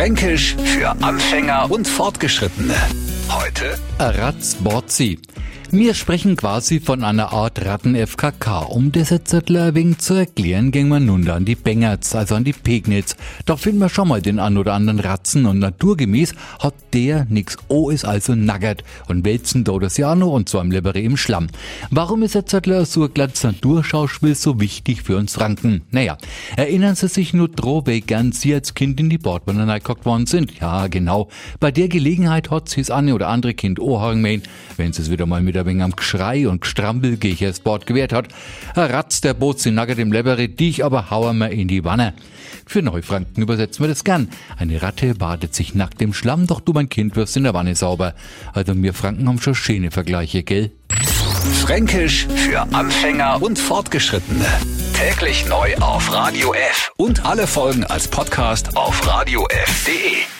Fränkisch für Anfänger und Fortgeschrittene. Heute Ratzborzi. Wir sprechen quasi von einer Art Ratten-FKK. Um das jetzt ein zu erklären, gehen wir nun an die Bengerts, also an die Pegnitz. Da finden wir schon mal den ein oder anderen Ratzen und naturgemäß hat der nix O ist also naggert und wälzen da das Jano und zwar im Lebere im Schlamm. Warum ist jetzt so ein glattes Naturschauspiel so wichtig für uns Franken? Naja, erinnern Sie sich nur dro, wie gern Sie als Kind in die Bordbahn geguckt worden sind? Ja, genau. Bei der Gelegenheit hat sie das eine oder andere Kind Ohrhagen wenn sie es wieder mal mit ein wenig am Geschrei und Gestrampel gegen das Bord gewehrt hat. Ratzt der Boot sie naggert im Lebere, dich aber hauen wir in die Wanne. Für Neufranken übersetzen wir das gern. Eine Ratte badet sich nackt im Schlamm, doch du mein Kind wirst in der Wanne sauber. Also wir Franken haben schon schöne Vergleiche, gell? Fränkisch für Anfänger und Fortgeschrittene. Täglich neu auf Radio F und alle Folgen als Podcast auf radiof.de.